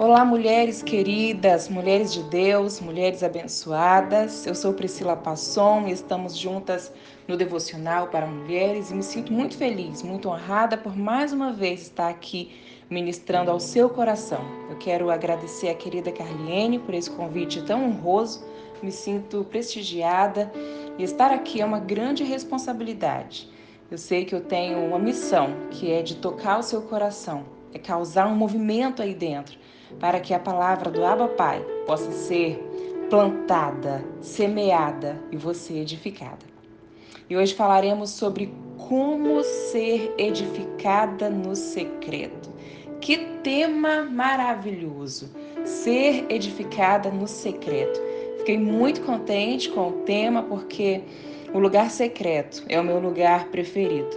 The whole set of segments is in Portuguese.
Olá, mulheres queridas, mulheres de Deus, mulheres abençoadas. Eu sou Priscila Passon e estamos juntas no Devocional para Mulheres e me sinto muito feliz, muito honrada por mais uma vez estar aqui ministrando ao seu coração. Eu quero agradecer a querida Carliene por esse convite tão honroso. Me sinto prestigiada e estar aqui é uma grande responsabilidade. Eu sei que eu tenho uma missão, que é de tocar o seu coração, é causar um movimento aí dentro para que a palavra do Abba Pai possa ser plantada, semeada e você edificada. E hoje falaremos sobre como ser edificada no secreto. Que tema maravilhoso! Ser edificada no secreto. Fiquei muito contente com o tema porque o lugar secreto é o meu lugar preferido.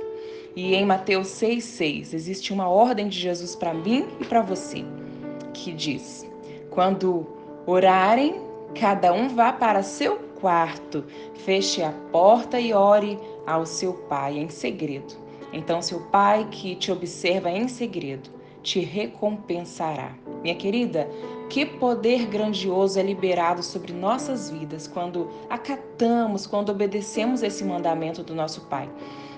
E em Mateus 6,6 existe uma ordem de Jesus para mim e para você que diz: Quando orarem, cada um vá para seu quarto, feche a porta e ore ao seu pai em segredo. Então, seu pai que te observa em segredo te recompensará. Minha querida, que poder grandioso é liberado sobre nossas vidas quando acatamos, quando obedecemos esse mandamento do nosso Pai.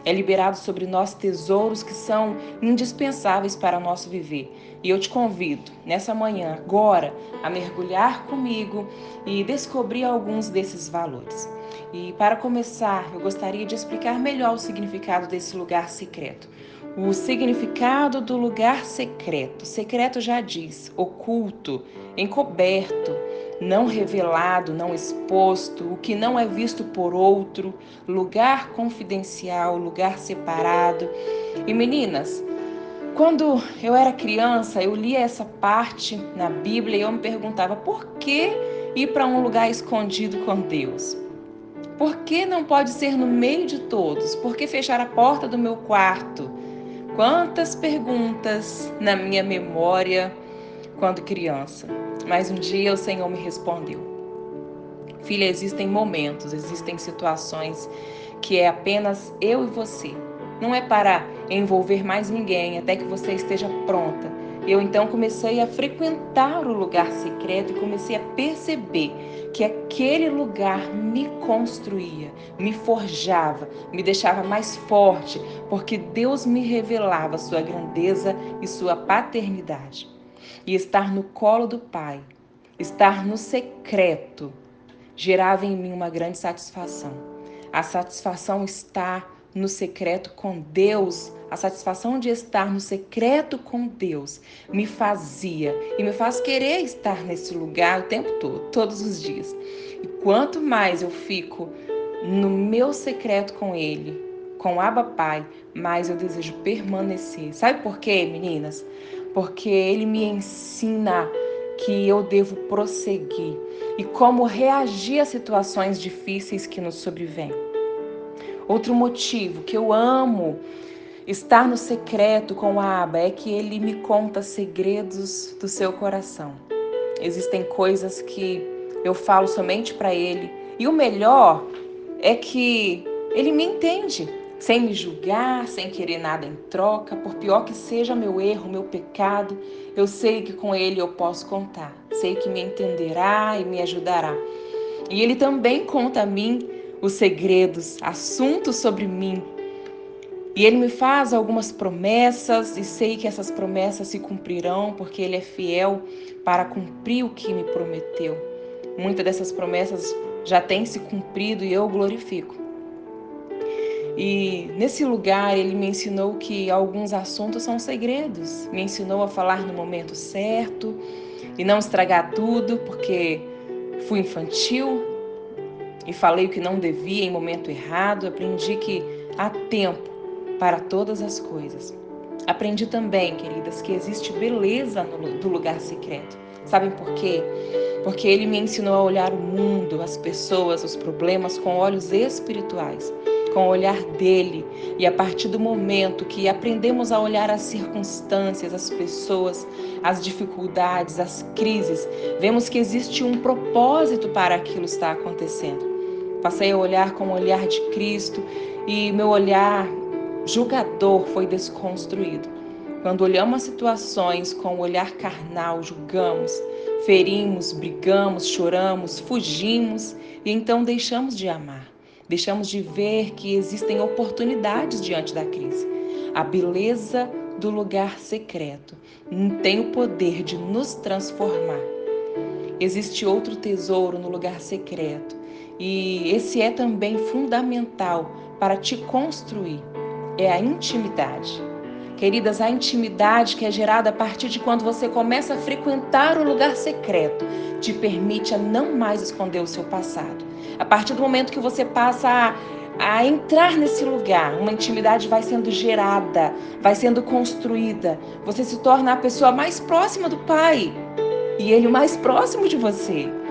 É liberado sobre nós tesouros que são indispensáveis para nosso viver. E eu te convido, nessa manhã, agora, a mergulhar comigo e descobrir alguns desses valores. E para começar, eu gostaria de explicar melhor o significado desse lugar secreto. O significado do lugar secreto. Secreto já diz, oculto, encoberto, não revelado, não exposto, o que não é visto por outro, lugar confidencial, lugar separado. E meninas, quando eu era criança, eu lia essa parte na Bíblia e eu me perguntava por que ir para um lugar escondido com Deus? Por que não pode ser no meio de todos? Por que fechar a porta do meu quarto? Quantas perguntas na minha memória quando criança. Mas um dia o Senhor me respondeu: Filha, existem momentos, existem situações que é apenas eu e você. Não é para envolver mais ninguém até que você esteja pronta. Eu então comecei a frequentar o lugar secreto e comecei a perceber que aquele lugar me construía, me forjava, me deixava mais forte, porque Deus me revelava sua grandeza e sua paternidade e estar no colo do Pai, estar no secreto, gerava em mim uma grande satisfação. A satisfação está no secreto com Deus, a satisfação de estar no secreto com Deus me fazia e me faz querer estar nesse lugar o tempo todo, todos os dias. E quanto mais eu fico no meu secreto com Ele, com Abba Pai, mais eu desejo permanecer. Sabe por quê, meninas? porque ele me ensina que eu devo prosseguir e como reagir a situações difíceis que nos sobrevêm. Outro motivo que eu amo estar no secreto com a Aba é que ele me conta segredos do seu coração. Existem coisas que eu falo somente para ele e o melhor é que ele me entende sem me julgar, sem querer nada em troca, por pior que seja meu erro, meu pecado, eu sei que com Ele eu posso contar, sei que me entenderá e me ajudará. E Ele também conta a mim os segredos, assuntos sobre mim. E Ele me faz algumas promessas e sei que essas promessas se cumprirão, porque Ele é fiel para cumprir o que me prometeu. Muitas dessas promessas já têm se cumprido e eu glorifico. E nesse lugar ele me ensinou que alguns assuntos são segredos. Me ensinou a falar no momento certo e não estragar tudo, porque fui infantil e falei o que não devia em momento errado. Aprendi que há tempo para todas as coisas. Aprendi também, queridas, que existe beleza no, do lugar secreto. Sabem por quê? Porque ele me ensinou a olhar o mundo, as pessoas, os problemas com olhos espirituais com o olhar dele. E a partir do momento que aprendemos a olhar as circunstâncias, as pessoas, as dificuldades, as crises, vemos que existe um propósito para aquilo estar acontecendo. Passei a olhar com o olhar de Cristo e meu olhar julgador foi desconstruído. Quando olhamos as situações com o olhar carnal, julgamos, ferimos, brigamos, choramos, fugimos e então deixamos de amar. Deixamos de ver que existem oportunidades diante da crise. A beleza do lugar secreto tem o poder de nos transformar. Existe outro tesouro no lugar secreto e esse é também fundamental para te construir. É a intimidade. Queridas, a intimidade que é gerada a partir de quando você começa a frequentar o lugar secreto te permite a não mais esconder o seu passado. A partir do momento que você passa a, a entrar nesse lugar, uma intimidade vai sendo gerada, vai sendo construída. Você se torna a pessoa mais próxima do Pai e Ele o mais próximo de você.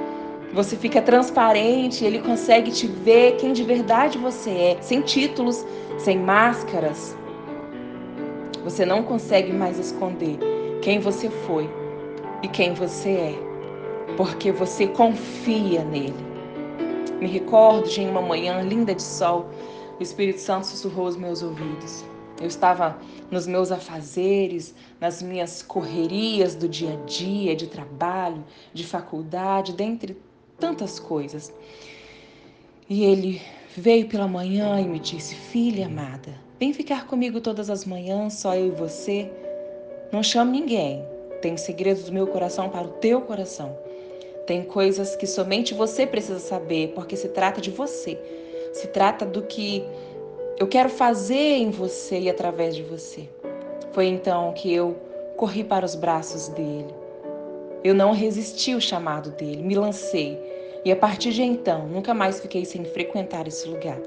Você fica transparente, ele consegue te ver quem de verdade você é, sem títulos, sem máscaras. Você não consegue mais esconder quem você foi e quem você é, porque você confia nele. Me recordo de uma manhã linda de sol, o Espírito Santo sussurrou os meus ouvidos. Eu estava nos meus afazeres, nas minhas correrias do dia a dia, de trabalho, de faculdade, dentre tantas coisas. E ele veio pela manhã e me disse: Filha amada, vem ficar comigo todas as manhãs, só eu e você. Não chame ninguém. Tem segredos do meu coração para o teu coração. Tem coisas que somente você precisa saber, porque se trata de você. Se trata do que eu quero fazer em você e através de você. Foi então que eu corri para os braços dele. Eu não resisti ao chamado dele, me lancei. E a partir de então, nunca mais fiquei sem frequentar esse lugar,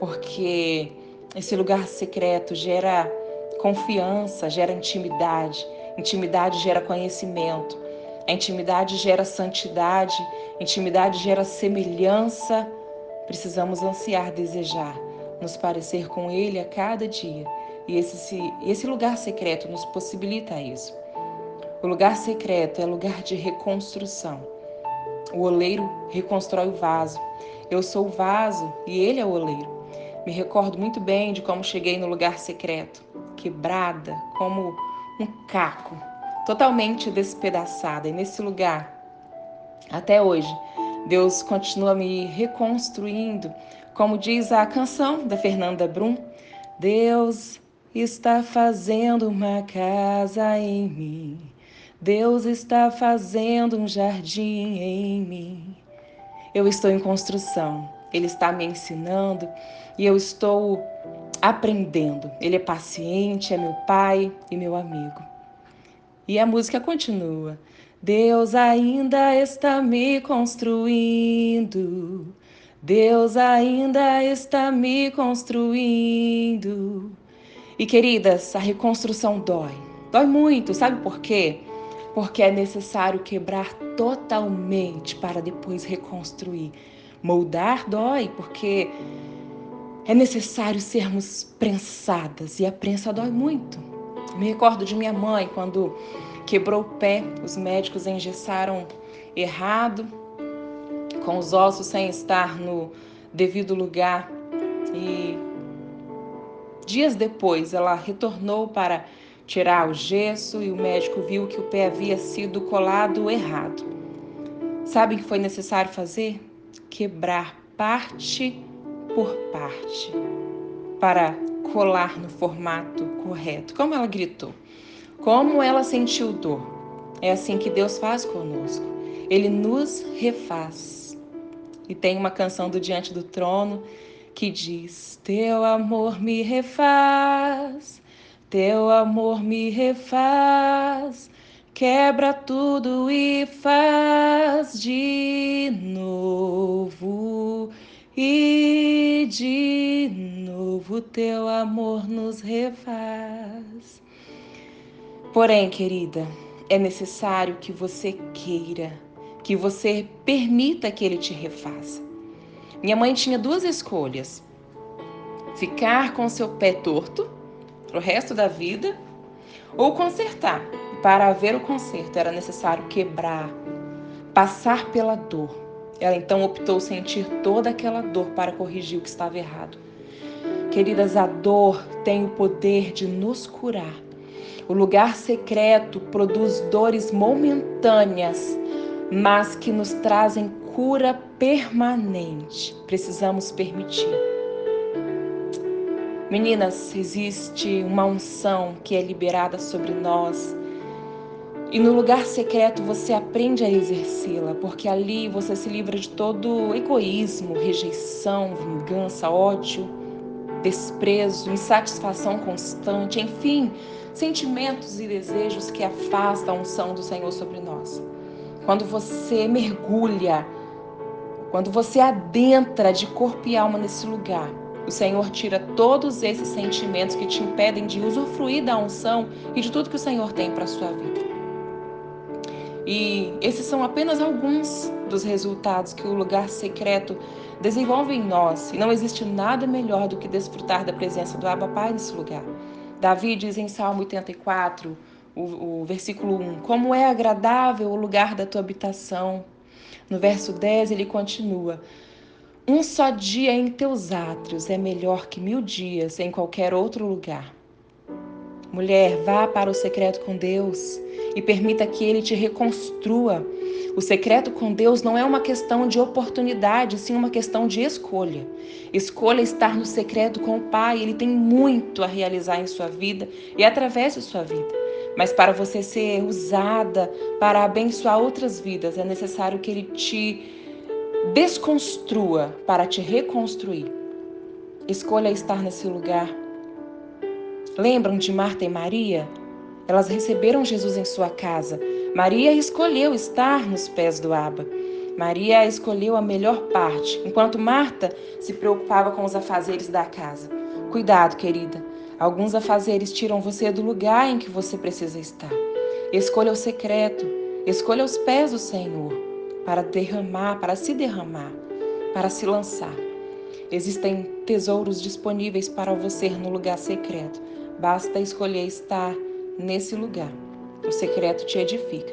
porque esse lugar secreto gera confiança, gera intimidade, intimidade gera conhecimento, a intimidade gera santidade, intimidade gera semelhança. Precisamos ansiar, desejar, nos parecer com Ele a cada dia. E esse, esse lugar secreto nos possibilita isso. O lugar secreto é lugar de reconstrução. O oleiro reconstrói o vaso. Eu sou o vaso e ele é o oleiro. Me recordo muito bem de como cheguei no lugar secreto, quebrada, como um caco, totalmente despedaçada. E nesse lugar, até hoje, Deus continua me reconstruindo, como diz a canção da Fernanda Brum: Deus está fazendo uma casa em mim. Deus está fazendo um jardim em mim. Eu estou em construção. Ele está me ensinando e eu estou aprendendo. Ele é paciente, é meu pai e meu amigo. E a música continua. Deus ainda está me construindo. Deus ainda está me construindo. E queridas, a reconstrução dói. Dói muito, sabe por quê? Porque é necessário quebrar totalmente para depois reconstruir. Moldar dói, porque é necessário sermos prensadas e a prensa dói muito. Me recordo de minha mãe quando quebrou o pé, os médicos engessaram errado, com os ossos sem estar no devido lugar e dias depois ela retornou para tirar o gesso e o médico viu que o pé havia sido colado errado. Sabe o que foi necessário fazer? Quebrar parte por parte para colar no formato correto. Como ela gritou, como ela sentiu dor. É assim que Deus faz conosco. Ele nos refaz. E tem uma canção do Diante do Trono que diz: Teu amor me refaz teu amor me refaz, quebra tudo e faz de novo. E de novo teu amor nos refaz. Porém, querida, é necessário que você queira, que você permita que ele te refaça. Minha mãe tinha duas escolhas: ficar com seu pé torto para o resto da vida ou consertar. Para haver o conserto era necessário quebrar, passar pela dor. Ela então optou sentir toda aquela dor para corrigir o que estava errado. Queridas, a dor tem o poder de nos curar. O lugar secreto produz dores momentâneas, mas que nos trazem cura permanente. Precisamos permitir. Meninas, existe uma unção que é liberada sobre nós. E no lugar secreto você aprende a exercê-la, porque ali você se livra de todo egoísmo, rejeição, vingança, ódio, desprezo, insatisfação constante, enfim, sentimentos e desejos que afastam a unção do Senhor sobre nós. Quando você mergulha, quando você adentra de corpo e alma nesse lugar, o Senhor tira todos esses sentimentos que te impedem de usufruir da unção e de tudo que o Senhor tem para a sua vida. E esses são apenas alguns dos resultados que o lugar secreto desenvolve em nós. E não existe nada melhor do que desfrutar da presença do Abba Pai nesse lugar. Davi diz em Salmo 84, o, o versículo 1, como é agradável o lugar da tua habitação. No verso 10 ele continua, um só dia em teus átrios é melhor que mil dias em qualquer outro lugar. Mulher, vá para o secreto com Deus e permita que Ele te reconstrua. O secreto com Deus não é uma questão de oportunidade, sim uma questão de escolha. Escolha estar no secreto com o Pai, Ele tem muito a realizar em sua vida e através de sua vida. Mas para você ser usada para abençoar outras vidas, é necessário que Ele te desconstrua para te reconstruir. Escolha estar nesse lugar. Lembram de Marta e Maria? Elas receberam Jesus em sua casa. Maria escolheu estar nos pés do Abba. Maria escolheu a melhor parte, enquanto Marta se preocupava com os afazeres da casa. Cuidado, querida. Alguns afazeres tiram você do lugar em que você precisa estar. Escolha o secreto. Escolha os pés do Senhor para derramar, para se derramar, para se lançar. Existem tesouros disponíveis para você no lugar secreto. Basta escolher estar nesse lugar. O secreto te edifica.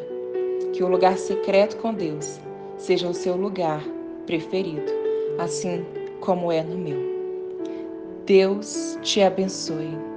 Que o lugar secreto com Deus seja o seu lugar preferido, assim como é no meu. Deus te abençoe.